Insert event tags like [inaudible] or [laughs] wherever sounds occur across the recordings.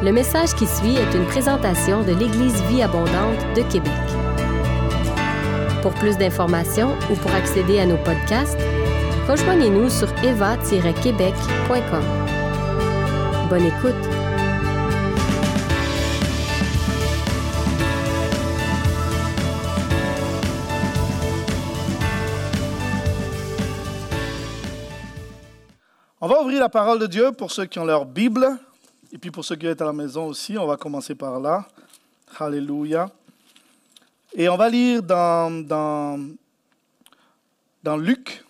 Le message qui suit est une présentation de l'Église Vie Abondante de Québec. Pour plus d'informations ou pour accéder à nos podcasts, rejoignez-nous sur eva-québec.com. Bonne écoute! On va ouvrir la parole de Dieu pour ceux qui ont leur Bible. Et puis pour ceux qui sont à la maison aussi, on va commencer par là. Alléluia. Et on va lire dans, dans, Luc.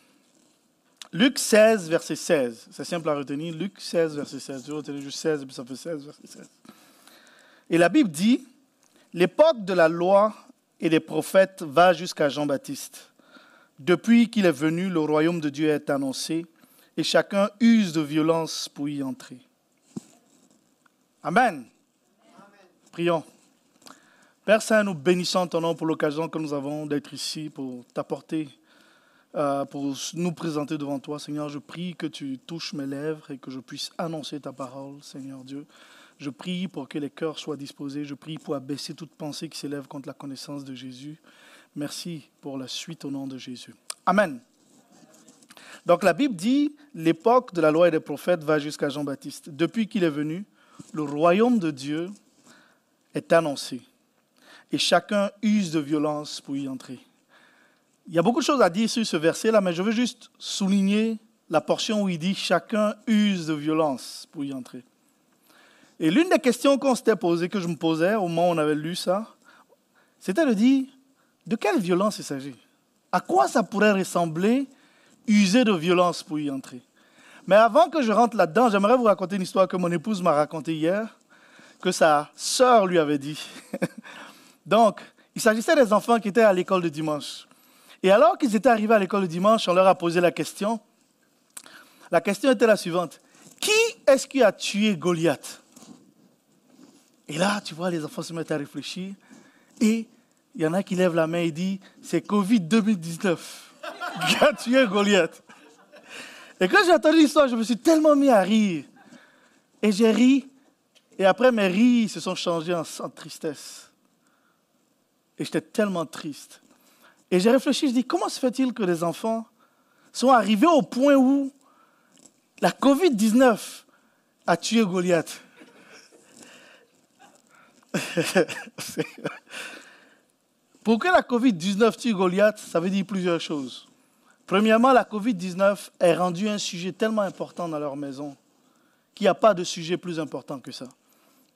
Luc 16, verset 16. C'est simple à retenir. Luc 16, verset 16. Tu retenir juste 16 et puis ça fait 16, verset 16. Et la Bible dit, l'époque de la loi et des prophètes va jusqu'à Jean-Baptiste. Depuis qu'il est venu, le royaume de Dieu est annoncé et chacun use de violence pour y entrer. Amen. Prions. Père Saint, nous bénissons ton nom pour l'occasion que nous avons d'être ici, pour t'apporter, euh, pour nous présenter devant toi. Seigneur, je prie que tu touches mes lèvres et que je puisse annoncer ta parole, Seigneur Dieu. Je prie pour que les cœurs soient disposés. Je prie pour abaisser toute pensée qui s'élève contre la connaissance de Jésus. Merci pour la suite au nom de Jésus. Amen. Donc la Bible dit, l'époque de la loi et des prophètes va jusqu'à Jean-Baptiste. Depuis qu'il est venu, le royaume de Dieu est annoncé. Et chacun use de violence pour y entrer. Il y a beaucoup de choses à dire sur ce verset-là, mais je veux juste souligner la portion où il dit chacun use de violence pour y entrer. Et l'une des questions qu'on s'était posées, que je me posais au moment où on avait lu ça, c'était de dire de quelle violence il s'agit? À quoi ça pourrait ressembler user de violence pour y entrer? Mais avant que je rentre là-dedans, j'aimerais vous raconter une histoire que mon épouse m'a racontée hier, que sa sœur lui avait dit. [laughs] Donc, il s'agissait des enfants qui étaient à l'école de dimanche. Et alors qu'ils étaient arrivés à l'école de dimanche, on leur a posé la question. La question était la suivante. Qui est-ce qui a tué Goliath? Et là, tu vois, les enfants se mettent à réfléchir. Et il y en a qui lèvent la main et dit, c'est Covid 2019 [laughs] qui a tué Goliath. Et quand j'ai entendu l'histoire, je me suis tellement mis à rire. Et j'ai ri. Et après, mes rires se sont changés en, en tristesse. Et j'étais tellement triste. Et j'ai réfléchi, je dis, comment se fait-il que les enfants sont arrivés au point où la COVID-19 a tué Goliath? [laughs] Pour que la COVID-19 tue Goliath, ça veut dire plusieurs choses. Premièrement, la COVID-19 est rendue un sujet tellement important dans leur maison qu'il n'y a pas de sujet plus important que ça.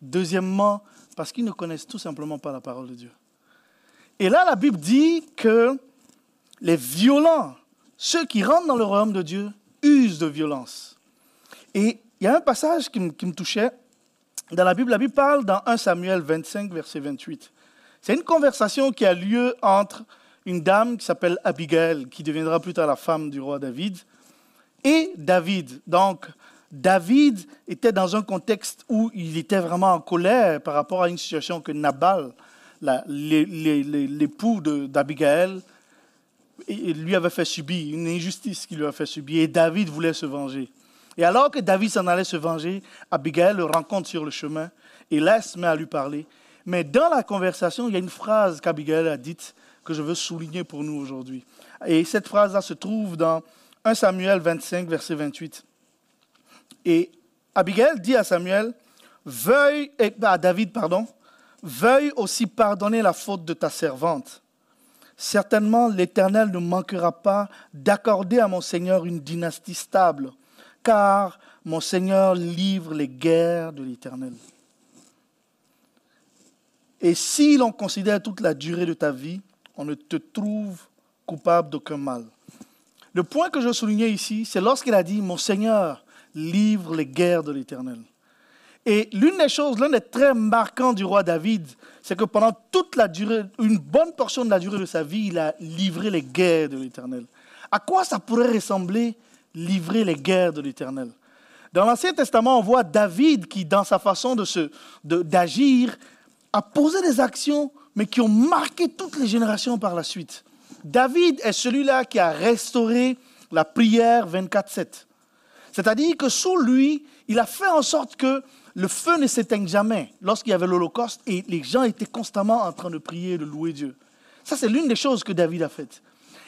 Deuxièmement, parce qu'ils ne connaissent tout simplement pas la parole de Dieu. Et là, la Bible dit que les violents, ceux qui rentrent dans le royaume de Dieu, usent de violence. Et il y a un passage qui me, qui me touchait dans la Bible. La Bible parle dans 1 Samuel 25, verset 28. C'est une conversation qui a lieu entre une dame qui s'appelle Abigail, qui deviendra plus tard la femme du roi David, et David. Donc, David était dans un contexte où il était vraiment en colère par rapport à une situation que Nabal, l'époux d'Abigail, lui avait fait subir, une injustice qu'il lui a fait subir, et David voulait se venger. Et alors que David s'en allait se venger, Abigail le rencontre sur le chemin et laisse met à lui parler. Mais dans la conversation, il y a une phrase qu'Abigail a dite que je veux souligner pour nous aujourd'hui. Et cette phrase-là se trouve dans 1 Samuel 25, verset 28. Et Abigail dit à Samuel, veuille, à David, pardon, veuille aussi pardonner la faute de ta servante. Certainement, l'Éternel ne manquera pas d'accorder à mon Seigneur une dynastie stable, car mon Seigneur livre les guerres de l'Éternel. Et si l'on considère toute la durée de ta vie, on ne te trouve coupable d'aucun mal. Le point que je soulignais ici, c'est lorsqu'il a dit, mon Seigneur livre les guerres de l'Éternel. Et l'une des choses, l'un des traits marquants du roi David, c'est que pendant toute la durée, une bonne portion de la durée de sa vie, il a livré les guerres de l'Éternel. À quoi ça pourrait ressembler livrer les guerres de l'Éternel? Dans l'Ancien Testament, on voit David qui, dans sa façon de, d'agir, a posé des actions, mais qui ont marqué toutes les générations par la suite. David est celui-là qui a restauré la prière 24-7. C'est-à-dire que sous lui, il a fait en sorte que le feu ne s'éteigne jamais lorsqu'il y avait l'Holocauste et les gens étaient constamment en train de prier de louer Dieu. Ça, c'est l'une des choses que David a faites.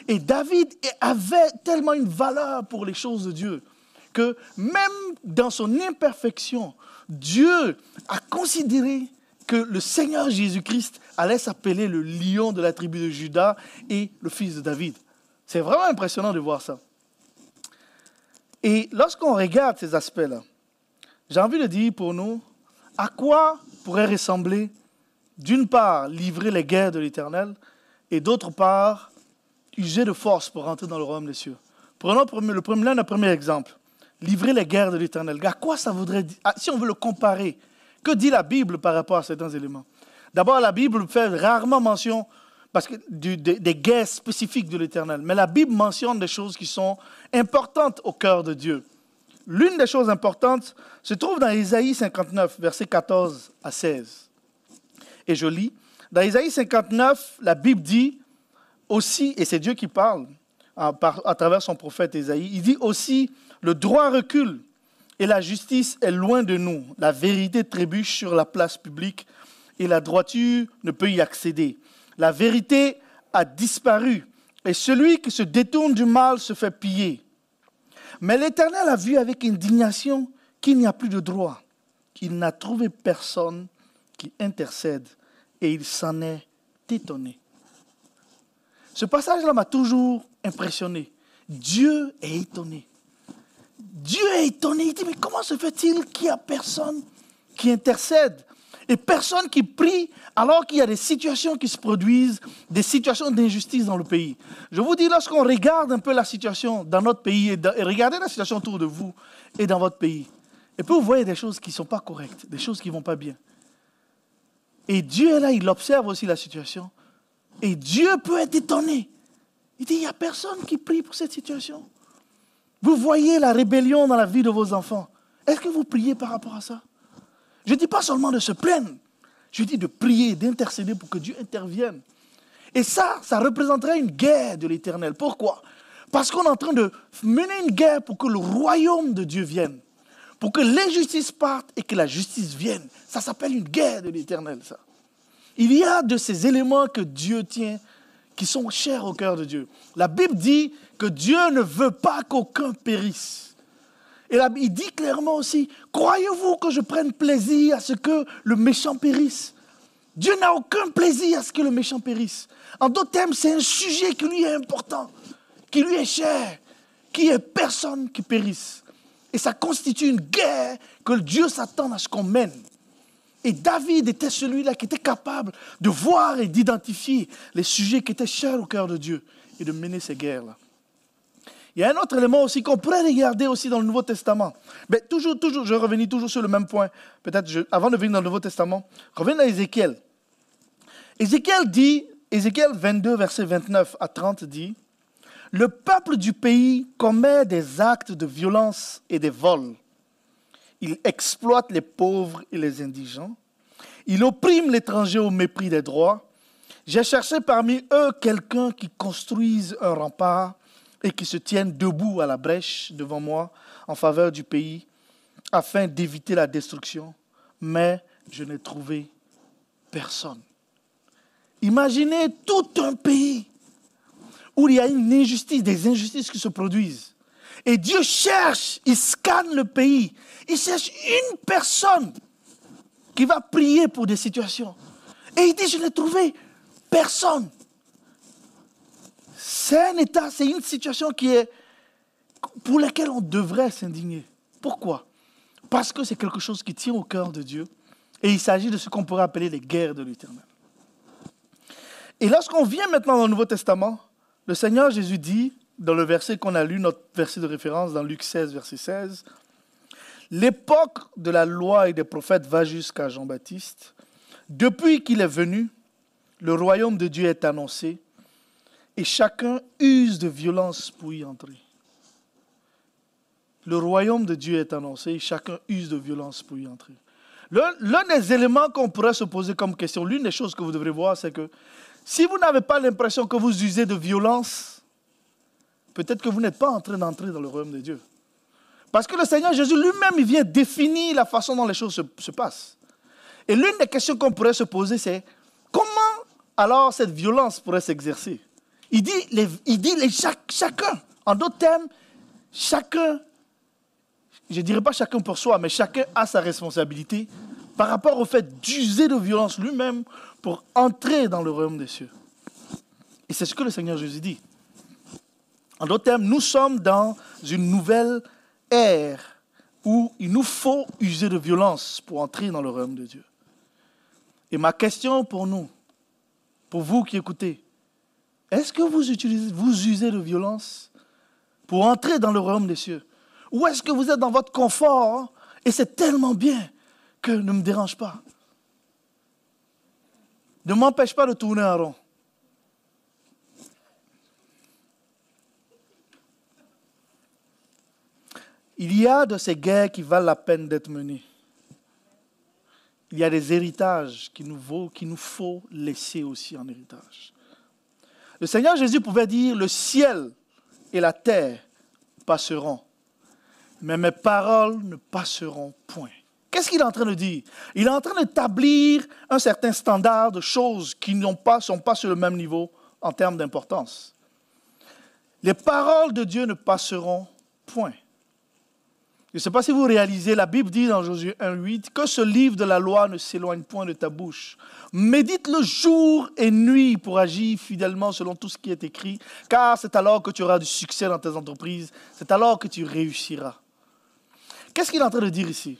Et David avait tellement une valeur pour les choses de Dieu que même dans son imperfection, Dieu a considéré que le Seigneur Jésus-Christ allait s'appeler le lion de la tribu de Judas et le fils de David. C'est vraiment impressionnant de voir ça. Et lorsqu'on regarde ces aspects-là, j'ai envie de dire pour nous, à quoi pourrait ressembler, d'une part, livrer les guerres de l'Éternel, et d'autre part, user de force pour rentrer dans le royaume des cieux. Prenons le premier, premier exemple, livrer les guerres de l'Éternel. À quoi ça voudrait dire, ah, si on veut le comparer, que dit la Bible par rapport à certains éléments? D'abord, la Bible fait rarement mention parce que des guerres spécifiques de l'Éternel, mais la Bible mentionne des choses qui sont importantes au cœur de Dieu. L'une des choses importantes se trouve dans Isaïe 59, versets 14 à 16. Et je lis, dans Isaïe 59, la Bible dit aussi, et c'est Dieu qui parle à, à travers son prophète Isaïe, il dit aussi, le droit recule et la justice est loin de nous. La vérité trébuche sur la place publique et la droiture ne peut y accéder. La vérité a disparu et celui qui se détourne du mal se fait piller. Mais l'Éternel a vu avec indignation qu'il n'y a plus de droit, qu'il n'a trouvé personne qui intercède, et il s'en est étonné. Ce passage-là m'a toujours impressionné. Dieu est étonné. Dieu est étonné. Il dit, mais comment se fait-il qu'il n'y a personne qui intercède et personne qui prie alors qu'il y a des situations qui se produisent, des situations d'injustice dans le pays? Je vous dis, lorsqu'on regarde un peu la situation dans notre pays et, regardez la situation autour de vous et dans votre pays, et puis vous voyez des choses qui ne sont pas correctes, des choses qui ne vont pas bien. Et Dieu est là, il observe aussi la situation. Et Dieu peut être étonné. Il dit, il n'y a personne qui prie pour cette situation. Vous voyez la rébellion dans la vie de vos enfants. Est-ce que vous priez par rapport à ça? Je ne dis pas seulement de se plaindre, je dis de prier, d'intercéder pour que Dieu intervienne. Et ça, ça représenterait une guerre de l'éternel. Pourquoi? Parce qu'on est en train de mener une guerre pour que le royaume de Dieu vienne. Pour que l'injustice parte et que la justice vienne. Ça s'appelle une guerre de l'éternel, ça. Il y a de ces éléments que Dieu tient qui sont chers au cœur de Dieu. La Bible dit que Dieu ne veut pas qu'aucun périsse. Et il dit clairement aussi, croyez-vous que je prenne plaisir à ce que le méchant périsse? Dieu n'a aucun plaisir à ce que le méchant périsse. En d'autres termes, c'est un sujet qui lui est important, qui lui est cher, qui est personne qui périsse. Et ça constitue une guerre que Dieu s'attend à ce qu'on mène. Et David était celui-là qui était capable de voir et d'identifier les sujets qui étaient chers au cœur de Dieu et de mener ces guerres-là. Il y a un autre élément aussi qu'on pourrait regarder aussi dans le Nouveau Testament. Mais toujours, toujours, je reviens toujours sur le même point. Peut-être avant de venir dans le Nouveau Testament, revenons à Ézéchiel. Ézéchiel dit, Ézéchiel 22, verset 29 à 30 dit, Le peuple du pays commet des actes de violence et des vols. Il exploite les pauvres et les indigents. Il opprime l'étranger au mépris des droits. J'ai cherché parmi eux quelqu'un qui construise un rempart et qui se tiennent debout à la brèche devant moi en faveur du pays, afin d'éviter la destruction. Mais je n'ai trouvé personne. Imaginez tout un pays où il y a une injustice, des injustices qui se produisent. Et Dieu cherche, il scanne le pays, il cherche une personne qui va prier pour des situations. Et il dit, je n'ai trouvé personne. C'est un état, c'est une situation qui est pour laquelle on devrait s'indigner. Pourquoi? Parce que c'est quelque chose qui tient au cœur de Dieu. Et il s'agit de ce qu'on pourrait appeler les guerres de l'éternel. Et lorsqu'on vient maintenant dans le Nouveau Testament, le Seigneur Jésus dit, dans le verset qu'on a lu, notre verset de référence dans Luc 16, verset 16, L'époque de la loi et des prophètes va jusqu'à Jean-Baptiste. Depuis qu'il est venu, le royaume de Dieu est annoncé et chacun use de violence pour y entrer. Le royaume de Dieu est annoncé et chacun use de violence pour y entrer. L'un des éléments qu'on pourrait se poser comme question, l'une des choses que vous devrez voir, c'est que si vous n'avez pas l'impression que vous usez de violence, peut-être que vous n'êtes pas en train d'entrer dans le royaume de Dieu. Parce que le Seigneur Jésus lui-même, il vient définir la façon dont les choses se, passent. Et l'une des questions qu'on pourrait se poser, c'est comment alors cette violence pourrait s'exercer? Il dit, il dit chacun, en d'autres termes, chacun, je ne dirais pas chacun pour soi, mais chacun a sa responsabilité par rapport au fait d'user de violence lui-même pour entrer dans le royaume des cieux. Et c'est ce que le Seigneur Jésus dit. En d'autres termes, nous sommes dans une nouvelle ère où il nous faut user de violence pour entrer dans le royaume de Dieu. Et ma question pour nous, pour vous qui écoutez, est-ce que vous, utilisez, vous usez de violence pour entrer dans le royaume des cieux? Ou est-ce que vous êtes dans votre confort et c'est tellement bien que ne me dérange pas? Ne m'empêche pas de tourner en rond. Il y a de ces guerres qui valent la peine d'être menées. Il y a des héritages qu'il nous, nous faut laisser aussi en héritage. Le Seigneur Jésus pouvait dire, le ciel et la terre passeront, mais mes paroles ne passeront point. Qu'est-ce qu'il est en train de dire? Il est en train d'établir un certain standard de choses qui ne pas, sont pas sur le même niveau en termes d'importance. Les paroles de Dieu ne passeront point. Je ne sais pas si vous réalisez, la Bible dit dans Josué 1.8 que ce livre de la loi ne s'éloigne point de ta bouche. Médite le jour et nuit pour agir fidèlement selon tout ce qui est écrit, car c'est alors que tu auras du succès dans tes entreprises, c'est alors que tu réussiras. Qu'est-ce qu'il est en train de dire ici?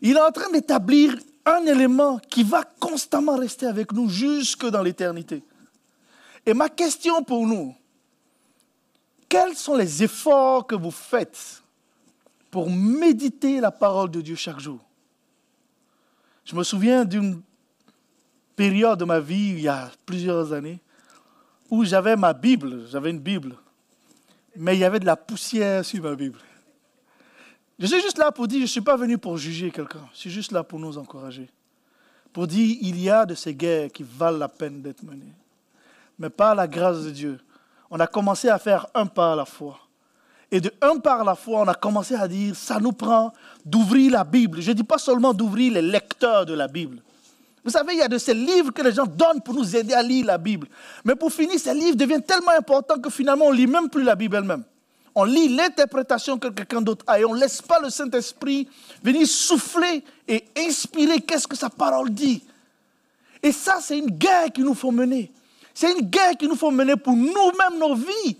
Il est en train d'établir un élément qui va constamment rester avec nous jusque dans l'éternité. Et ma question pour nous, quels sont les efforts que vous faites pour méditer la parole de Dieu chaque jour. Je me souviens d'une période de ma vie, il y a plusieurs années, où j'avais ma Bible, j'avais une Bible, mais il y avait de la poussière sur ma Bible. Je suis juste là pour dire, je ne suis pas venu pour juger quelqu'un, je suis juste là pour nous encourager. Pour dire, il y a de ces guerres qui valent la peine d'être menées. Mais par la grâce de Dieu, on a commencé à faire un pas à la fois. Et de un par la fois, on a commencé à dire, ça nous prend d'ouvrir la Bible. Je ne dis pas seulement d'ouvrir les lecteurs de la Bible. Vous savez, il y a de ces livres que les gens donnent pour nous aider à lire la Bible. Mais pour finir, ces livres deviennent tellement importants que finalement, on ne lit même plus la Bible elle-même. On lit l'interprétation que quelqu'un d'autre a et on ne laisse pas le Saint-Esprit venir souffler et inspirer qu'est-ce que sa parole dit. Et ça, c'est une guerre qu'il nous faut mener. C'est une guerre qu'il nous faut mener pour nous-mêmes, nos vies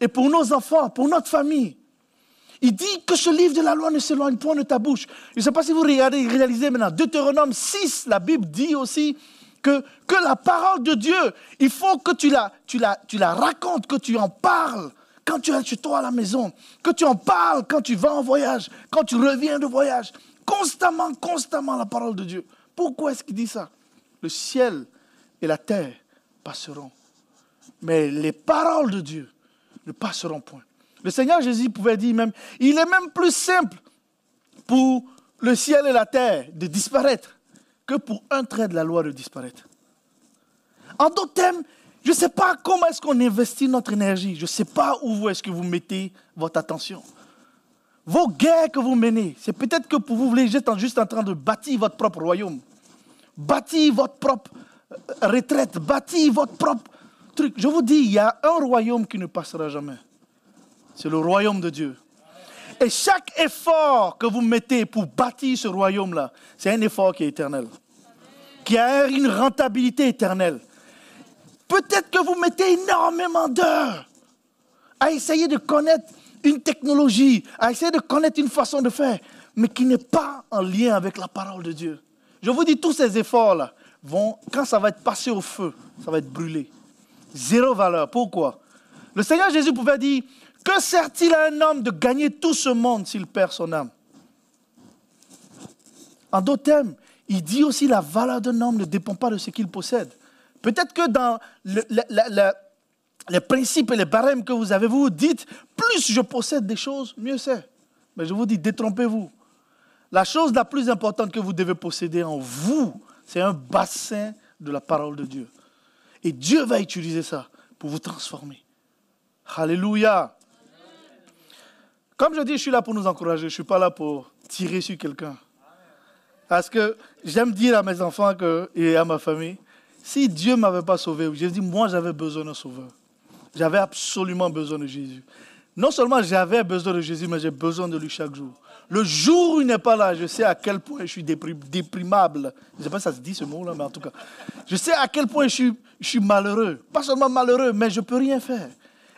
et pour nos enfants, pour notre famille. Il dit que ce livre de la loi ne s'éloigne point de ta bouche. Je ne sais pas si vous regardez, réalisez maintenant, Deutéronome 6, la Bible dit aussi que, que la parole de Dieu, il faut que tu la, tu, la, tu la racontes, que tu en parles quand tu es chez toi à la maison, que tu en parles quand tu vas en voyage, quand tu reviens de voyage. Constamment, constamment la parole de Dieu. Pourquoi est-ce qu'il dit ça? Le ciel et la terre passeront. Mais les paroles de Dieu ne passeront point. Le Seigneur Jésus pouvait dire même, il est même plus simple pour le ciel et la terre de disparaître que pour un trait de la loi de disparaître. En d'autres termes, je ne sais pas comment est-ce qu'on investit notre énergie. Je ne sais pas où est-ce que vous mettez votre attention. Vos guerres que vous menez, c'est peut-être que pour vous, vous êtes juste en train de bâtir votre propre royaume, bâtir votre propre euh, retraite, bâtir votre propre je vous dis, il y a un royaume qui ne passera jamais. C'est le royaume de Dieu. Et chaque effort que vous mettez pour bâtir ce royaume-là, c'est un effort qui est éternel, qui a une rentabilité éternelle. Peut-être que vous mettez énormément d'heures à essayer de connaître une technologie, à essayer de connaître une façon de faire, mais qui n'est pas en lien avec la parole de Dieu. Je vous dis, tous ces efforts-là vont, quand ça va être passé au feu, ça va être brûlé. Zéro valeur. Pourquoi? Le Seigneur Jésus pouvait dire, que sert-il à un homme de gagner tout ce monde s'il perd son âme? En d'autres termes, il dit aussi la valeur d'un homme ne dépend pas de ce qu'il possède. Peut-être que dans les principes et les barèmes que vous avez, vous vous dites, plus je possède des choses, mieux c'est. Mais je vous dis, détrompez-vous. La chose la plus importante que vous devez posséder en vous, c'est un bassin de la parole de Dieu. Et Dieu va utiliser ça pour vous transformer. Alléluia. Comme je dis, je suis là pour nous encourager. Je ne suis pas là pour tirer sur quelqu'un. Parce que j'aime dire à mes enfants que, et à ma famille, si Dieu ne m'avait pas sauvé, je dis, moi j'avais besoin d'un sauveur. J'avais absolument besoin de Jésus. Non seulement j'avais besoin de Jésus, mais j'ai besoin de lui chaque jour. Le jour où il n'est pas là, je sais à quel point je suis déprimable. Je ne sais pas si ça se dit ce mot-là, mais en tout cas, je sais à quel point je suis, malheureux. Pas seulement malheureux, mais je ne peux rien faire.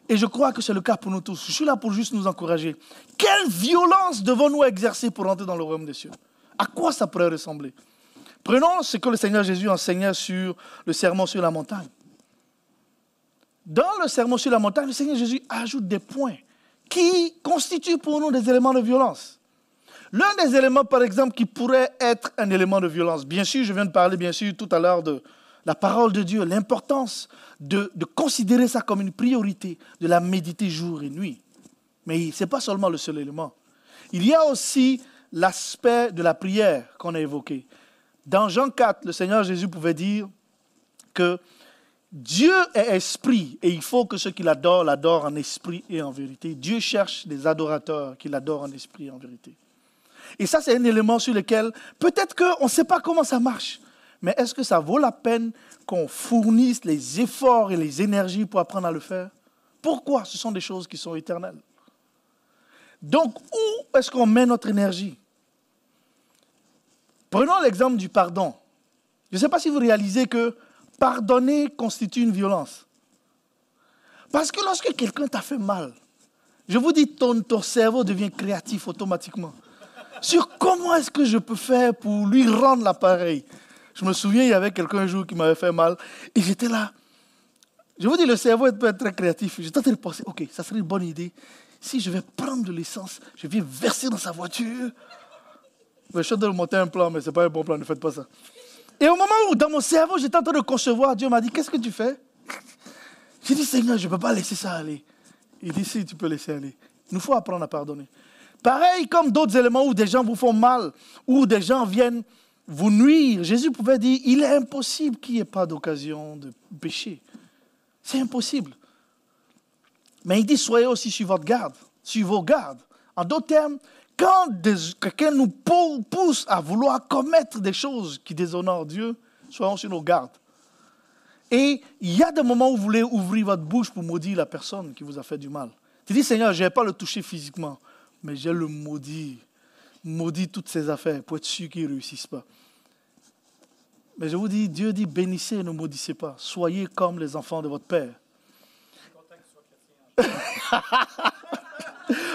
Et je crois que c'est le cas pour nous tous. Je suis là pour juste nous encourager. Quelle violence devons-nous exercer pour entrer dans le royaume des cieux? À quoi ça pourrait ressembler? Prenons ce que le Seigneur Jésus enseignait sur le serment sur la montagne. Dans le serment sur la montagne, le Seigneur Jésus ajoute des points qui constituent pour nous des éléments de violence. L'un des éléments, par exemple, qui pourrait être un élément de violence, bien sûr, je viens de parler, bien sûr, tout à l'heure de la parole de Dieu, l'importance de, considérer ça comme une priorité, de la méditer jour et nuit. Mais ce n'est pas seulement le seul élément. Il y a aussi l'aspect de la prière qu'on a évoqué. Dans Jean 4, le Seigneur Jésus pouvait dire que Dieu est esprit et il faut que ceux qui l'adorent l'adorent en esprit et en vérité. Dieu cherche des adorateurs qui l'adorent en esprit et en vérité. Et ça, c'est un élément sur lequel peut-être qu'on ne sait pas comment ça marche, mais est-ce que ça vaut la peine qu'on fournisse les efforts et les énergies pour apprendre à le faire? Pourquoi Ce sont des choses qui sont éternelles? Donc, où est-ce qu'on met notre énergie? Prenons l'exemple du pardon. Je ne sais pas si vous réalisez que pardonner constitue une violence. Parce que lorsque quelqu'un t'a fait mal, je vous dis, ton, ton cerveau devient créatif automatiquement. Sur comment est-ce que je peux faire pour lui rendre l'appareil? Je me souviens, il y avait quelqu'un un jour qui m'avait fait mal. Et j'étais là. Je vous dis, le cerveau peut être très créatif. J'étais en train de penser, OK, ça serait une bonne idée. Si je vais prendre de l'essence, je vais verser dans sa voiture. je suis en train de monter un plan, mais ce n'est pas un bon plan, ne faites pas ça. Et au moment où, dans mon cerveau, j'étais en train de concevoir, Dieu m'a dit, qu'est-ce que tu fais? J'ai dit, Seigneur, je ne peux pas laisser ça aller. Il dit, si, tu peux laisser aller. Il nous faut apprendre à pardonner. Pareil comme d'autres éléments où des gens vous font mal, où des gens viennent vous nuire. Jésus pouvait dire, il est impossible qu'il n'y ait pas d'occasion de pécher. C'est impossible. Mais il dit, soyez aussi sur votre garde, sur vos gardes. En d'autres termes, quand quelqu'un nous pousse à vouloir commettre des choses qui déshonorent Dieu, soyons sur nos gardes. Et il y a des moments où vous voulez ouvrir votre bouche pour maudire la personne qui vous a fait du mal. Tu dis, Seigneur, je n'ai pas le toucher physiquement, mais j'ai le maudit. Maudit toutes ses affaires pour être sûr qu'il ne réussisse pas. Mais je vous dis, Dieu dit, bénissez et ne maudissez pas. Soyez comme les enfants de votre Père. [laughs]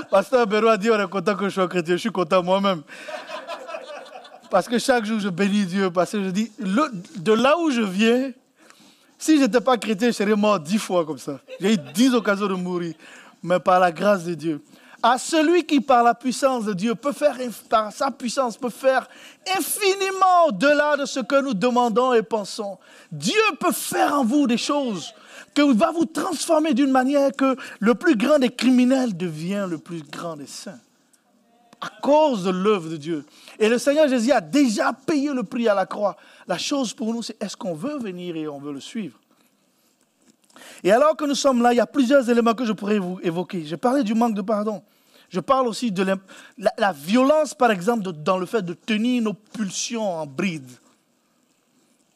Pasteur a dit, on est content que je sois chrétien. Je suis content moi-même. Parce que chaque jour, je bénis Dieu. Parce que je dis, de là où je viens, si je n'étais pas chrétien, je serais mort dix fois comme ça. J'ai eu dix occasions de mourir. Mais par la grâce de Dieu, à celui qui, par la puissance de Dieu, peut faire, par sa puissance, peut faire infiniment au-delà de ce que nous demandons et pensons. Dieu peut faire en vous des choses que va vous transformer d'une manière que le plus grand des criminels devient le plus grand des saints. À cause de l'œuvre de Dieu. Et le Seigneur Jésus a déjà payé le prix à la croix. La chose pour nous, c'est est-ce qu'on veut venir et on veut le suivre? Et alors que nous sommes là, il y a plusieurs éléments que je pourrais vous évoquer. J'ai parlé du manque de pardon. Je parle aussi de la, violence, par exemple, dans le fait de tenir nos pulsions en bride.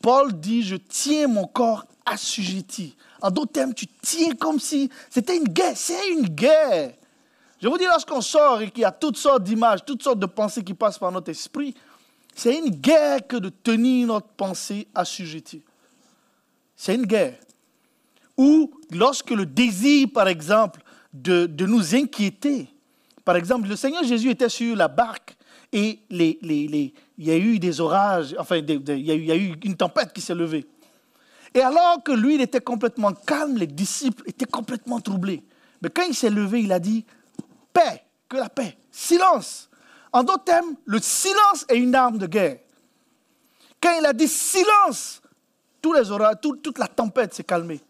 Paul dit, je tiens mon corps assujetti. En d'autres termes, tu tiens comme si c'était une guerre. C'est une guerre. Je vous dis, lorsqu'on sort et qu'il y a toutes sortes d'images, toutes sortes de pensées qui passent par notre esprit, c'est une guerre que de tenir notre pensée assujettie. C'est une guerre. Ou lorsque le désir, par exemple, de, de nous inquiéter, par exemple, le Seigneur Jésus était sur la barque et il y a eu des orages, enfin, il, y a eu, une tempête qui s'est levée. Et alors que lui, il était complètement calme, les disciples étaient complètement troublés. Mais quand il s'est levé, il a dit, paix, que la paix, silence. En d'autres termes, le silence est une arme de guerre. Quand il a dit silence, les orages, toute la tempête s'est calmée.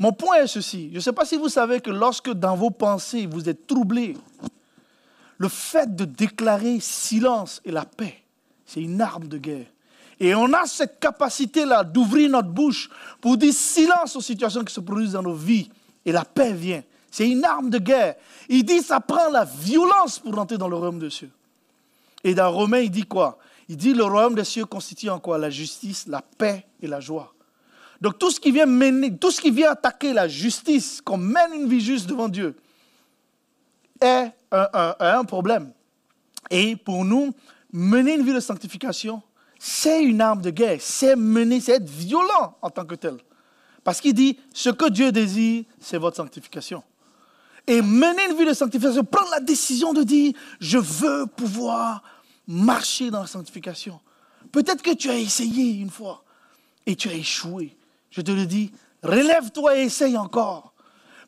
Mon point est ceci. Je ne sais pas si vous savez que lorsque dans vos pensées vous êtes troublés, le fait de déclarer silence et la paix, c'est une arme de guerre. Et on a cette capacité-là d'ouvrir notre bouche pour dire silence aux situations qui se produisent dans nos vies. Et la paix vient. C'est une arme de guerre. Il dit, ça prend la violence pour entrer dans le royaume des cieux. Et dans Romain, il dit quoi? Il dit, le royaume des cieux constitue en quoi? La justice, la paix et la joie. Donc tout ce qui vient mener, tout ce qui vient attaquer la justice, qu'on mène une vie juste devant Dieu, est un, problème. Et pour nous, mener une vie de sanctification, c'est une arme de guerre. C'est mener, c'est être violent en tant que tel. Parce qu'il dit, ce que Dieu désire, c'est votre sanctification. Et mener une vie de sanctification, prendre la décision de dire, je veux pouvoir marcher dans la sanctification. Peut-être que tu as essayé une fois et tu as échoué. Je te le dis, relève-toi et essaye encore.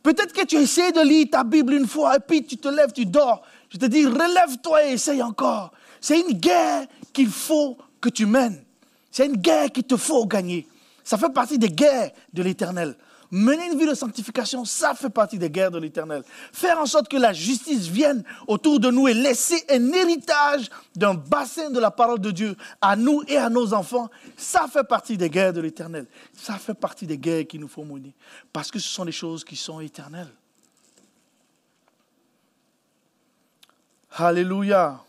Peut-être que tu essaies de lire ta Bible une fois et puis tu te lèves, tu dors. Je te dis, relève-toi et essaye encore. C'est une guerre qu'il faut que tu mènes. C'est une guerre qu'il te faut gagner. Ça fait partie des guerres de l'éternel. Mener une vie de sanctification, ça fait partie des guerres de l'éternel. Faire en sorte que la justice vienne autour de nous et laisser un héritage d'un bassin de la parole de Dieu à nous et à nos enfants, ça fait partie des guerres de l'éternel. Ça fait partie des guerres qu'il nous faut mener. Parce que ce sont des choses qui sont éternelles. Alléluia.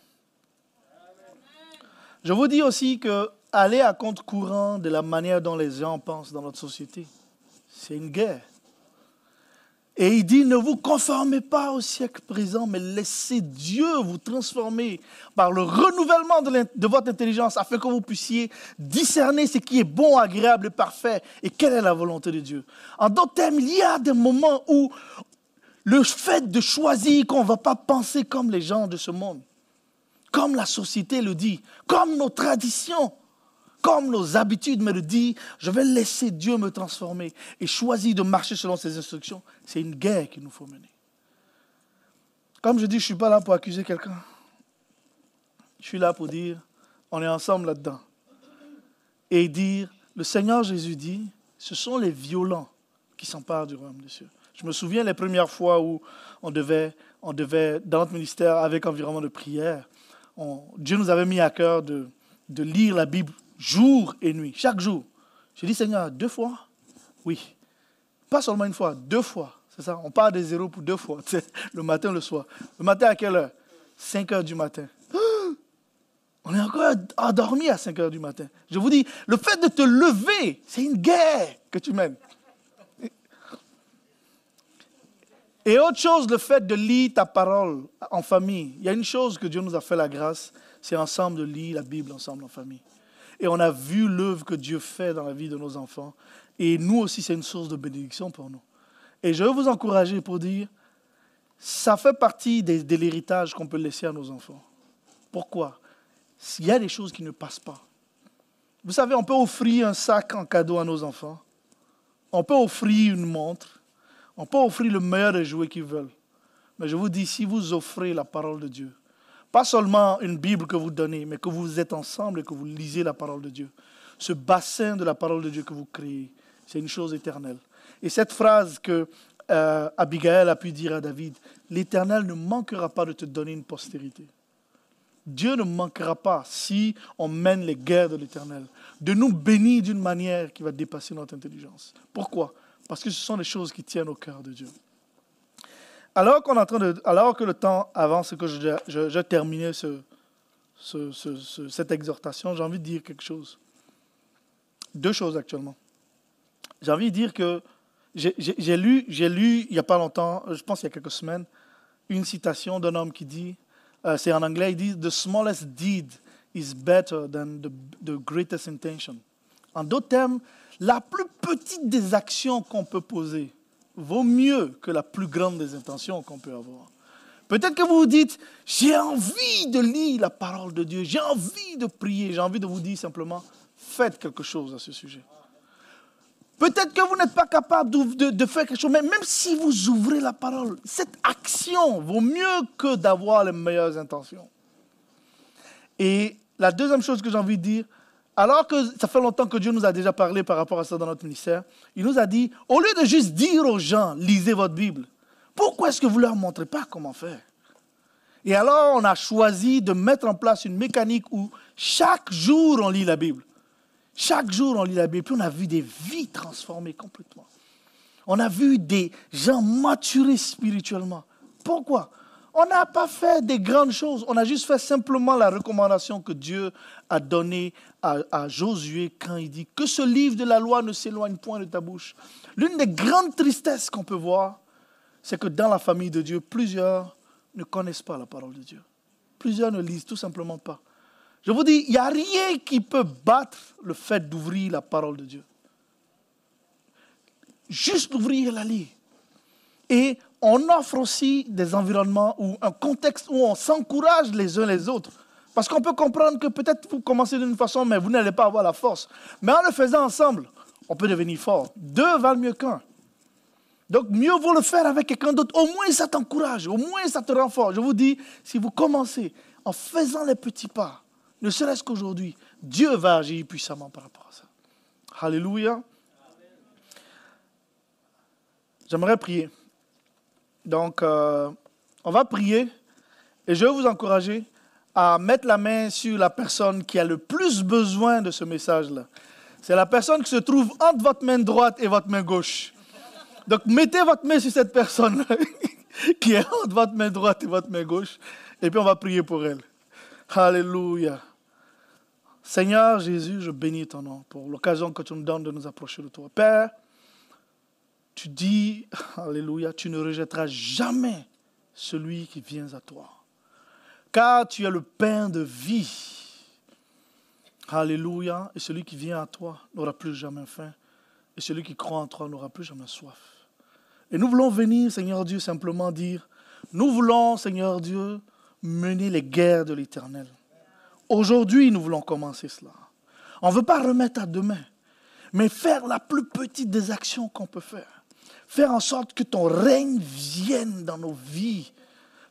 Je vous dis aussi que aller à compte courant de la manière dont les gens pensent dans notre société, c'est une guerre. Et il dit, ne vous conformez pas au siècle présent, mais laissez Dieu vous transformer par le renouvellement de, votre intelligence afin que vous puissiez discerner ce qui est bon, agréable et parfait et quelle est la volonté de Dieu. En d'autres termes, il y a des moments où le fait de choisir qu'on ne va pas penser comme les gens de ce monde, comme la société le dit, comme nos traditions, comme nos habitudes me le disent, je vais laisser Dieu me transformer et choisir de marcher selon ses instructions. C'est une guerre qu'il nous faut mener. Comme je dis, je ne suis pas là pour accuser quelqu'un. Je suis là pour dire, on est ensemble là-dedans. Et dire, le Seigneur Jésus dit, ce sont les violents qui s'emparent du royaume des cieux. Je me souviens les premières fois où on devait, on devait dans notre ministère, avec environnement de prière, Dieu nous avait mis à cœur de, de lire la Bible jour et nuit, chaque jour. J'ai dit, Seigneur, deux fois? Oui. Pas seulement une fois, deux fois. C'est ça On part des zéros pour deux fois. [laughs] Le matin, le soir. Le matin à quelle heure? 5 heures du matin. [gasps] On est encore endormi à 5 heures du matin. Je vous dis, le fait de te lever, c'est une guerre que tu mènes. [laughs] Et autre chose, le fait de lire ta parole en famille. Il y a une chose que Dieu nous a fait la grâce, c'est ensemble de lire la Bible ensemble en famille. Et on a vu l'œuvre que Dieu fait dans la vie de nos enfants. Et nous aussi, c'est une source de bénédiction pour nous. Et je veux vous encourager pour dire, ça fait partie de, l'héritage qu'on peut laisser à nos enfants. Pourquoi? S'il y a des choses qui ne passent pas. Vous savez, on peut offrir un sac en cadeau à nos enfants. On peut offrir une montre. On peut offrir le meilleur des jouets qu'ils veulent. Mais je vous dis, si vous offrez la parole de Dieu, pas seulement une Bible que vous donnez, mais que vous êtes ensemble et que vous lisez la parole de Dieu. Ce bassin de la parole de Dieu que vous créez, c'est une chose éternelle. Et cette phrase que euh, Abigail a pu dire à David, l'Éternel ne manquera pas de te donner une postérité. Dieu ne manquera pas, si on mène les guerres de l'Éternel, de nous bénir d'une manière qui va dépasser notre intelligence. Pourquoi? Parce que ce sont les choses qui tiennent au cœur de Dieu. Alors, est en train de, alors que le temps avance et que je, je, terminais cette exhortation, j'ai envie de dire quelque chose. Deux choses actuellement. J'ai envie de dire que j'ai lu, lu il n'y a pas longtemps, je pense il y a quelques semaines, une citation d'un homme qui dit, euh, c'est en anglais, il dit The smallest deed is better than the, the greatest intention. En d'autres termes, la plus petite des actions qu'on peut poser vaut mieux que la plus grande des intentions qu'on peut avoir. Peut-être que vous vous dites, j'ai envie de lire la parole de Dieu, j'ai envie de prier, j'ai envie de vous dire simplement, faites quelque chose à ce sujet. Peut-être que vous n'êtes pas capable de, faire quelque chose, mais même si vous ouvrez la parole, cette action vaut mieux que d'avoir les meilleures intentions. Et la deuxième chose que j'ai envie de dire, alors que ça fait longtemps que Dieu nous a déjà parlé par rapport à ça dans notre ministère, il nous a dit, au lieu de juste dire aux gens, lisez votre Bible, pourquoi est-ce que vous ne leur montrez pas comment faire? Et alors, on a choisi de mettre en place une mécanique où chaque jour, on lit la Bible. Chaque jour, on lit la Bible. Puis on a vu des vies transformées complètement. On a vu des gens maturer spirituellement. Pourquoi? On n'a pas fait des grandes choses. On a juste fait simplement la recommandation que Dieu a donnée à, Josué quand il dit que ce livre de la loi ne s'éloigne point de ta bouche. L'une des grandes tristesses qu'on peut voir, c'est que dans la famille de Dieu, plusieurs ne connaissent pas la parole de Dieu. Plusieurs ne lisent tout simplement pas. Je vous dis, il n'y a rien qui peut battre le fait d'ouvrir la parole de Dieu. Juste d'ouvrir la lire. Et on offre aussi des environnements ou un contexte où on s'encourage les uns les autres. Parce qu'on peut comprendre que peut-être vous commencez d'une façon, mais vous n'allez pas avoir la force. Mais en le faisant ensemble, on peut devenir fort. Deux valent mieux qu'un. Donc, mieux vaut le faire avec quelqu'un d'autre. Au moins, ça t'encourage. Au moins, ça te renforce. Je vous dis, si vous commencez en faisant les petits pas, ne serait-ce qu'aujourd'hui, Dieu va agir puissamment par rapport à ça. Alléluia. J'aimerais prier. Donc, euh, on va prier et je vais vous encourager à mettre la main sur la personne qui a le plus besoin de ce message-là. C'est la personne qui se trouve entre votre main droite et votre main gauche. Donc, mettez votre main sur cette personne [laughs] qui est entre votre main droite et votre main gauche, et puis on va prier pour elle. Alléluia. Seigneur Jésus, je bénis ton nom pour l'occasion que tu nous donnes de nous approcher de toi. Père, tu dis, [laughs] Alléluia, tu ne rejetteras jamais celui qui vient à toi. Car tu es le pain de vie. Alléluia. Et celui qui vient à toi n'aura plus jamais faim. Et celui qui croit en toi n'aura plus jamais soif. Et nous voulons venir, Seigneur Dieu, simplement dire, nous voulons, Seigneur Dieu, mener les guerres de l'éternel. Aujourd'hui, nous voulons commencer cela. On ne veut pas remettre à demain, mais faire la plus petite des actions qu'on peut faire. Faire en sorte que ton règne vienne dans nos vies.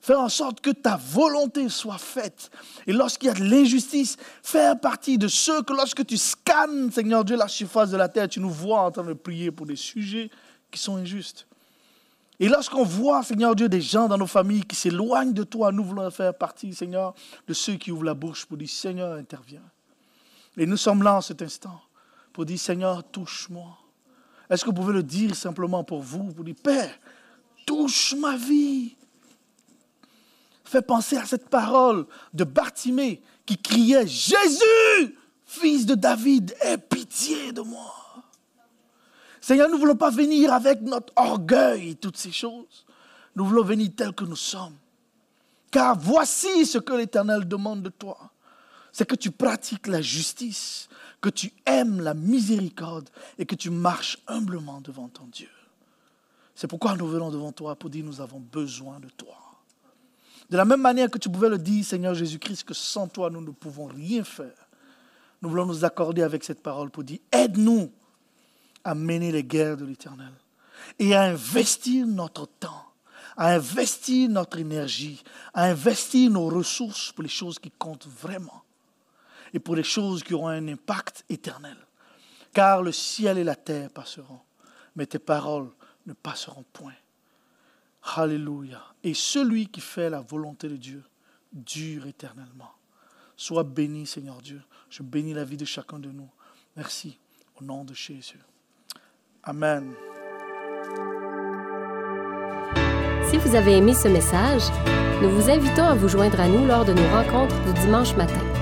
Faire en sorte que ta volonté soit faite. Et lorsqu'il y a de l'injustice, faire partie de ceux que lorsque tu scannes, Seigneur Dieu, la surface de la terre, tu nous vois en train de prier pour des sujets qui sont injustes. Et lorsqu'on voit, Seigneur Dieu, des gens dans nos familles qui s'éloignent de toi, nous voulons faire partie, Seigneur, de ceux qui ouvrent la bouche pour dire, Seigneur, interviens. Et nous sommes là en cet instant pour dire, Seigneur, touche-moi. Est-ce que vous pouvez le dire simplement pour vous, pour dire, Père, touche ma vie. Fais penser à cette parole de Bartimée qui criait, Jésus, fils de David, aie pitié de moi. Seigneur, nous ne voulons pas venir avec notre orgueil et toutes ces choses. Nous voulons venir tels que nous sommes. Car voici ce que l'Éternel demande de toi. C'est que tu pratiques la justice, que tu aimes la miséricorde et que tu marches humblement devant ton Dieu. C'est pourquoi nous venons devant toi pour dire nous avons besoin de toi. De la même manière que tu pouvais le dire, Seigneur Jésus-Christ, que sans toi nous ne pouvons rien faire. Nous voulons nous accorder avec cette parole pour dire aide-nous à mener les guerres de l'Éternel et à investir notre temps, à investir notre énergie, à investir nos ressources pour les choses qui comptent vraiment et pour les choses qui auront un impact éternel. Car le ciel et la terre passeront, mais tes paroles ne passeront point. Alléluia. Et celui qui fait la volonté de Dieu dure éternellement. Sois béni, Seigneur Dieu. Je bénis la vie de chacun de nous. Merci. Au nom de Jésus. Amen. Si vous avez aimé ce message, nous vous invitons à vous joindre à nous lors de nos rencontres du dimanche matin.